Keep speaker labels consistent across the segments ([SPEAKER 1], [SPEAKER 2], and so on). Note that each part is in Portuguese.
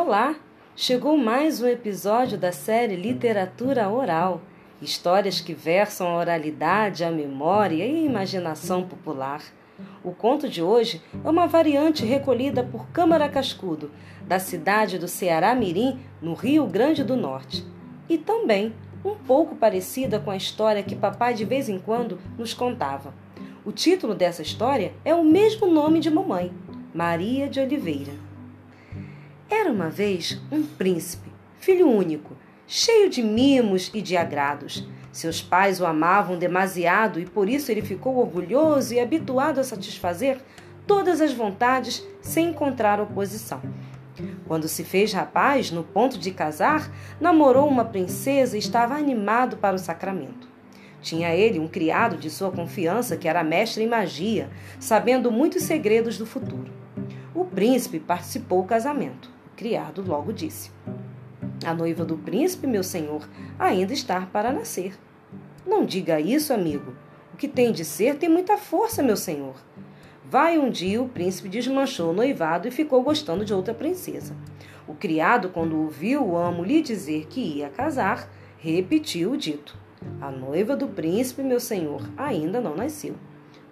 [SPEAKER 1] Olá! Chegou mais um episódio da série Literatura Oral. Histórias que versam a oralidade, a memória e a imaginação popular. O conto de hoje é uma variante recolhida por Câmara Cascudo, da cidade do Ceará Mirim, no Rio Grande do Norte. E também um pouco parecida com a história que papai de vez em quando nos contava. O título dessa história é o mesmo nome de mamãe, Maria de Oliveira. Era uma vez um príncipe, filho único, cheio de mimos e de agrados. Seus pais o amavam demasiado e por isso ele ficou orgulhoso e habituado a satisfazer todas as vontades sem encontrar oposição. Quando se fez rapaz, no ponto de casar, namorou uma princesa e estava animado para o sacramento. Tinha ele um criado de sua confiança que era mestre em magia, sabendo muitos segredos do futuro. O príncipe participou do casamento criado logo disse: A noiva do príncipe, meu senhor, ainda está para nascer. Não diga isso, amigo. O que tem de ser tem muita força, meu senhor. Vai um dia o príncipe desmanchou o noivado e ficou gostando de outra princesa. O criado, quando ouviu o amo lhe dizer que ia casar, repetiu o dito: A noiva do príncipe, meu senhor, ainda não nasceu.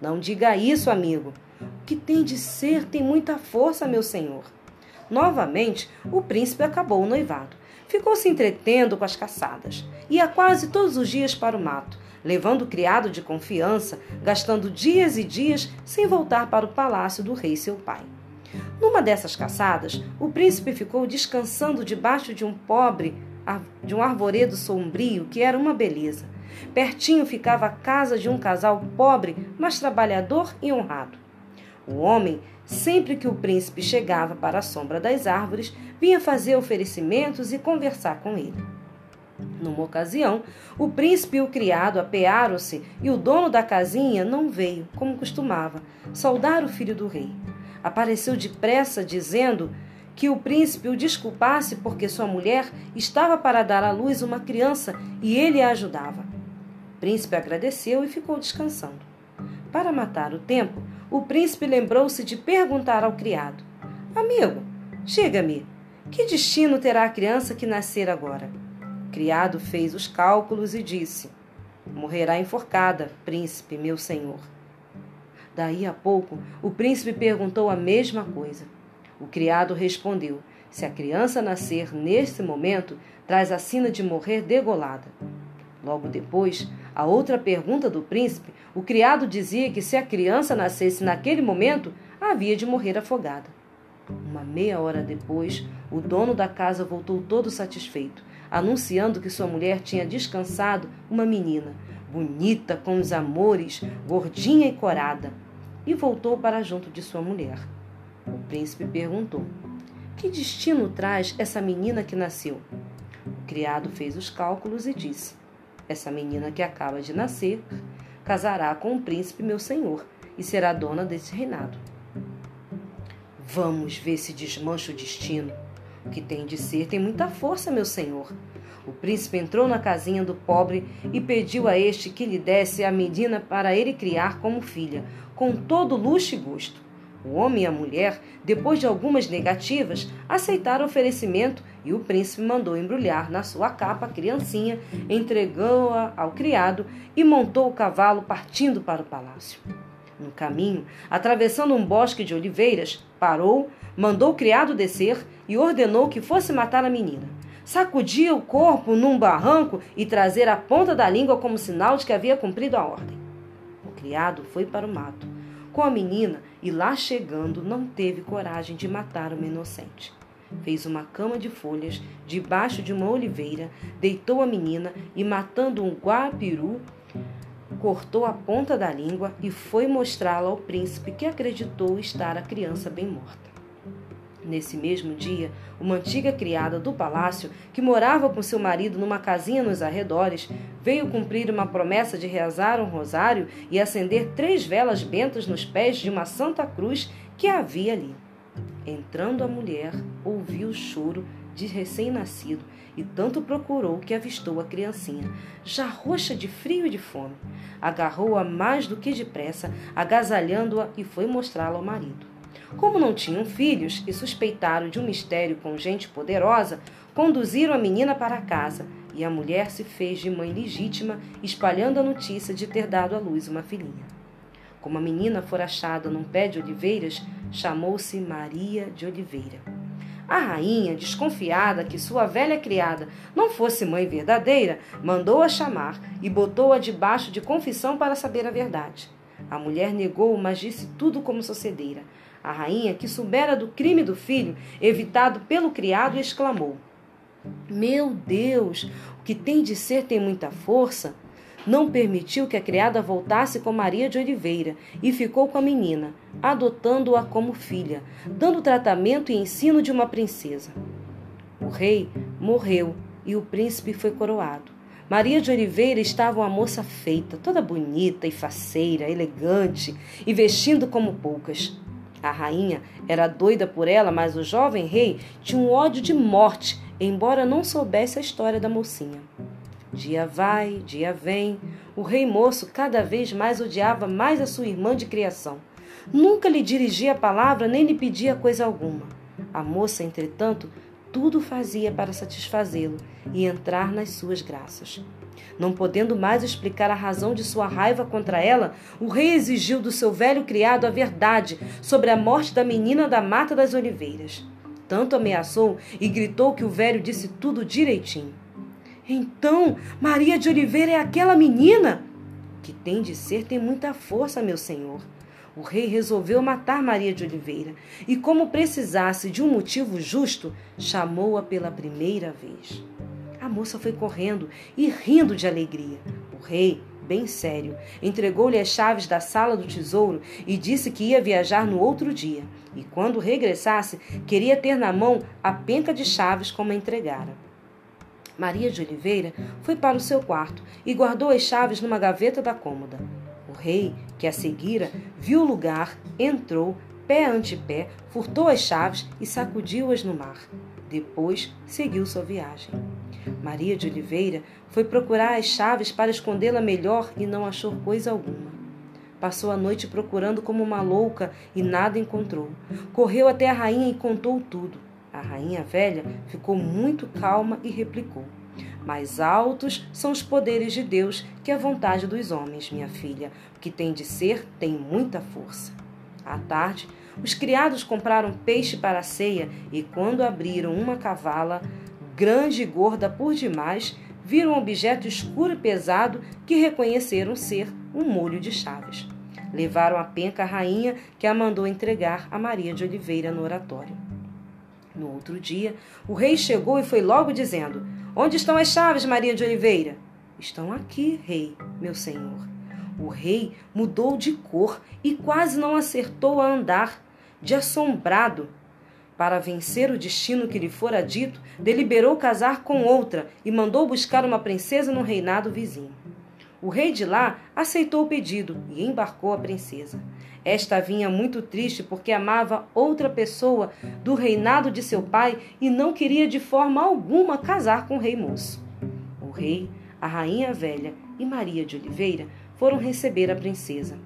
[SPEAKER 1] Não diga isso, amigo. O que tem de ser tem muita força, meu senhor. Novamente, o príncipe acabou o noivado. Ficou se entretendo com as caçadas. Ia quase todos os dias para o mato, levando o criado de confiança, gastando dias e dias sem voltar para o palácio do rei seu pai. Numa dessas caçadas, o príncipe ficou descansando debaixo de um pobre, de um arvoredo sombrio que era uma beleza. Pertinho ficava a casa de um casal pobre, mas trabalhador e honrado. O homem Sempre que o príncipe chegava para a sombra das árvores, vinha fazer oferecimentos e conversar com ele. Numa ocasião, o príncipe e o criado apearam-se e o dono da casinha não veio, como costumava, saudar o filho do rei. Apareceu depressa, dizendo que o príncipe o desculpasse porque sua mulher estava para dar à luz uma criança e ele a ajudava. O príncipe agradeceu e ficou descansando. Para matar o tempo, o príncipe lembrou-se de perguntar ao criado: Amigo, diga-me, que destino terá a criança que nascer agora? O criado fez os cálculos e disse: Morrerá enforcada, príncipe, meu senhor. Daí a pouco, o príncipe perguntou a mesma coisa. O criado respondeu: Se a criança nascer neste momento, traz a sina de morrer degolada. Logo depois, a outra pergunta do príncipe, o criado dizia que se a criança nascesse naquele momento, havia de morrer afogada. Uma meia hora depois, o dono da casa voltou todo satisfeito, anunciando que sua mulher tinha descansado uma menina, bonita com os amores, gordinha e corada, e voltou para junto de sua mulher. O príncipe perguntou: Que destino traz essa menina que nasceu? O criado fez os cálculos e disse: essa menina que acaba de nascer casará com o príncipe meu senhor e será dona desse reinado. Vamos ver se desmancha o destino. O que tem de ser tem muita força, meu senhor. O príncipe entrou na casinha do pobre e pediu a este que lhe desse a menina para ele criar como filha, com todo luxo e gosto. O homem e a mulher, depois de algumas negativas, aceitaram o oferecimento e o príncipe mandou embrulhar na sua capa a criancinha, entregou-a ao criado e montou o cavalo partindo para o palácio. No caminho, atravessando um bosque de oliveiras, parou, mandou o criado descer e ordenou que fosse matar a menina. Sacudia o corpo num barranco e trazer a ponta da língua como sinal de que havia cumprido a ordem. O criado foi para o mato com a menina e lá chegando não teve coragem de matar uma inocente. Fez uma cama de folhas debaixo de uma oliveira, deitou a menina e, matando um guapiru, cortou a ponta da língua e foi mostrá-la ao príncipe, que acreditou estar a criança bem morta. Nesse mesmo dia, uma antiga criada do palácio, que morava com seu marido numa casinha nos arredores, veio cumprir uma promessa de rezar um rosário e acender três velas bentas nos pés de uma santa cruz que havia ali. Entrando a mulher, ouviu o choro de recém-nascido e tanto procurou que avistou a criancinha, já roxa de frio e de fome. Agarrou-a mais do que depressa, agasalhando-a e foi mostrá-la ao marido. Como não tinham filhos e suspeitaram de um mistério com gente poderosa, conduziram a menina para casa e a mulher se fez de mãe legítima, espalhando a notícia de ter dado à luz uma filhinha. Como a menina fora achada num pé de oliveiras, chamou-se Maria de Oliveira. A rainha, desconfiada que sua velha criada não fosse mãe verdadeira, mandou-a chamar e botou-a debaixo de confissão para saber a verdade. A mulher negou, mas disse tudo como sucedera. A rainha, que soubera do crime do filho, evitado pelo criado, exclamou: Meu Deus, o que tem de ser tem muita força não permitiu que a criada voltasse com Maria de Oliveira e ficou com a menina, adotando-a como filha, dando tratamento e ensino de uma princesa. O rei morreu e o príncipe foi coroado. Maria de Oliveira estava uma moça feita, toda bonita e faceira, elegante e vestindo como poucas. A rainha era doida por ela, mas o jovem rei tinha um ódio de morte, embora não soubesse a história da mocinha. Dia vai, dia vem. O rei moço cada vez mais odiava mais a sua irmã de criação. Nunca lhe dirigia a palavra nem lhe pedia coisa alguma. A moça, entretanto, tudo fazia para satisfazê-lo e entrar nas suas graças. Não podendo mais explicar a razão de sua raiva contra ela, o rei exigiu do seu velho criado a verdade sobre a morte da menina da Mata das Oliveiras. Tanto ameaçou e gritou que o velho disse tudo direitinho. Então, Maria de Oliveira é aquela menina? Que tem de ser, tem muita força, meu senhor. O rei resolveu matar Maria de Oliveira e, como precisasse de um motivo justo, chamou-a pela primeira vez. A moça foi correndo e rindo de alegria. O rei, bem sério, entregou-lhe as chaves da sala do tesouro e disse que ia viajar no outro dia. E quando regressasse, queria ter na mão a penca de chaves como a entregara. Maria de Oliveira foi para o seu quarto e guardou as chaves numa gaveta da cômoda. O rei, que a seguira, viu o lugar, entrou, pé ante pé, furtou as chaves e sacudiu-as no mar. Depois seguiu sua viagem. Maria de Oliveira foi procurar as chaves para escondê-la melhor e não achou coisa alguma. Passou a noite procurando como uma louca e nada encontrou. Correu até a rainha e contou tudo. A rainha velha ficou muito calma e replicou: Mais altos são os poderes de Deus que a vontade dos homens, minha filha. O que tem de ser tem muita força. À tarde, os criados compraram peixe para a ceia e, quando abriram uma cavala, grande e gorda por demais, viram um objeto escuro e pesado que reconheceram ser um molho de chaves. Levaram a penca à rainha, que a mandou entregar a Maria de Oliveira no oratório. No outro dia, o rei chegou e foi logo dizendo: Onde estão as chaves, Maria de Oliveira? Estão aqui, rei, meu senhor. O rei mudou de cor e quase não acertou a andar, de assombrado. Para vencer o destino que lhe fora dito, deliberou casar com outra e mandou buscar uma princesa no reinado vizinho. O rei de lá aceitou o pedido e embarcou a princesa. Esta vinha muito triste porque amava outra pessoa do reinado de seu pai e não queria de forma alguma casar com o rei moço. O rei, a rainha velha e Maria de Oliveira foram receber a princesa.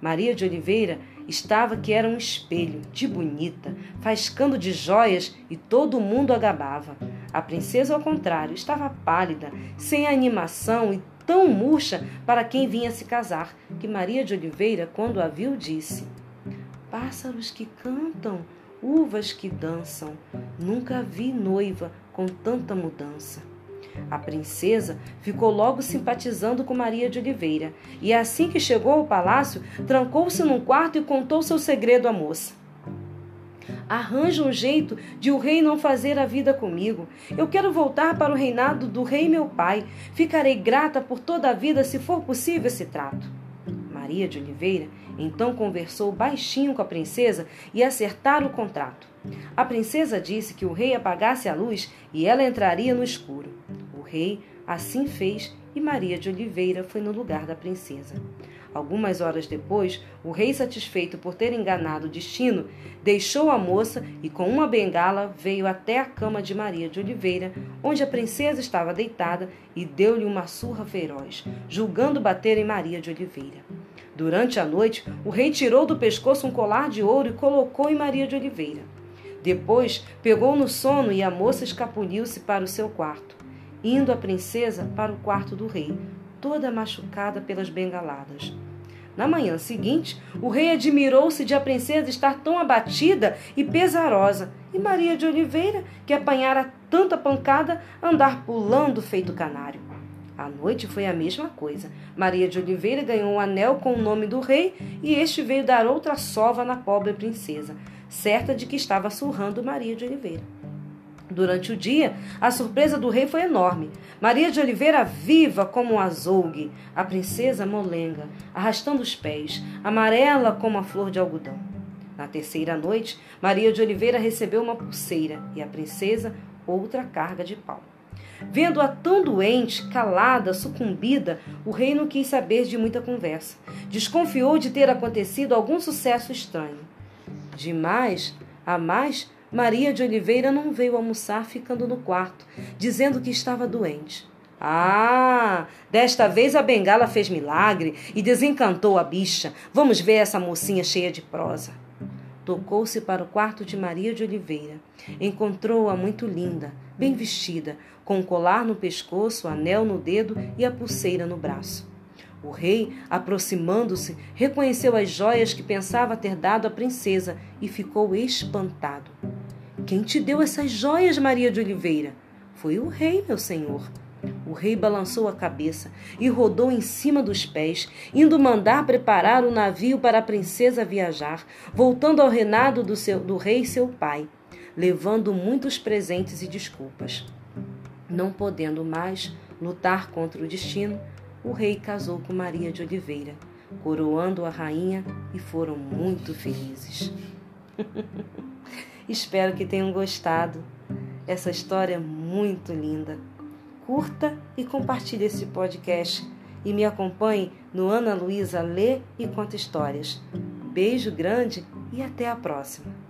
[SPEAKER 1] Maria de Oliveira estava que era um espelho, de bonita, faiscando de joias e todo mundo a gabava. A princesa, ao contrário, estava pálida, sem animação e tão murcha para quem vinha se casar, que Maria de Oliveira, quando a viu, disse: Pássaros que cantam, uvas que dançam, nunca vi noiva com tanta mudança. A princesa ficou logo simpatizando com Maria de Oliveira, e assim que chegou ao palácio, trancou-se num quarto e contou seu segredo à moça. Arranja um jeito de o rei não fazer a vida comigo. Eu quero voltar para o reinado do rei meu pai. Ficarei grata por toda a vida se for possível esse trato. Maria de Oliveira então conversou baixinho com a princesa e acertaram o contrato. A princesa disse que o rei apagasse a luz e ela entraria no escuro. O rei assim fez e Maria de Oliveira foi no lugar da princesa. Algumas horas depois, o rei, satisfeito por ter enganado o destino, deixou a moça e, com uma bengala, veio até a cama de Maria de Oliveira, onde a princesa estava deitada, e deu-lhe uma surra feroz, julgando bater em Maria de Oliveira. Durante a noite, o rei tirou do pescoço um colar de ouro e colocou em Maria de Oliveira. Depois, pegou no sono e a moça escapuliu-se para o seu quarto, indo a princesa para o quarto do rei, toda machucada pelas bengaladas. Na manhã seguinte, o rei admirou-se de a princesa estar tão abatida e pesarosa, e Maria de Oliveira, que apanhara tanta pancada, andar pulando feito canário. À noite foi a mesma coisa. Maria de Oliveira ganhou um anel com o nome do rei e este veio dar outra sova na pobre princesa, certa de que estava surrando Maria de Oliveira. Durante o dia, a surpresa do rei foi enorme. Maria de Oliveira viva como um azougue, a princesa molenga, arrastando os pés, amarela como a flor de algodão. Na terceira noite, Maria de Oliveira recebeu uma pulseira e a princesa outra carga de pau. Vendo-a tão doente, calada, sucumbida, o rei não quis saber de muita conversa. Desconfiou de ter acontecido algum sucesso estranho. Demais, a mais, Maria de Oliveira não veio almoçar ficando no quarto, dizendo que estava doente. Ah, desta vez a bengala fez milagre e desencantou a bicha. Vamos ver essa mocinha cheia de prosa. Tocou-se para o quarto de Maria de Oliveira. Encontrou-a muito linda, bem vestida, com um colar no pescoço, anel no dedo e a pulseira no braço. O rei, aproximando-se, reconheceu as joias que pensava ter dado à princesa e ficou espantado. Quem te deu essas joias, Maria de Oliveira? Foi o rei, meu senhor. O rei balançou a cabeça e rodou em cima dos pés, indo mandar preparar o navio para a princesa viajar, voltando ao reinado do, seu, do rei seu pai, levando muitos presentes e desculpas. Não podendo mais lutar contra o destino, o rei casou com Maria de Oliveira, coroando a rainha e foram muito felizes. Espero que tenham gostado. Essa história é muito linda. Curta e compartilhe esse podcast e me acompanhe no Ana Luísa Lê e Conta Histórias. Beijo grande e até a próxima.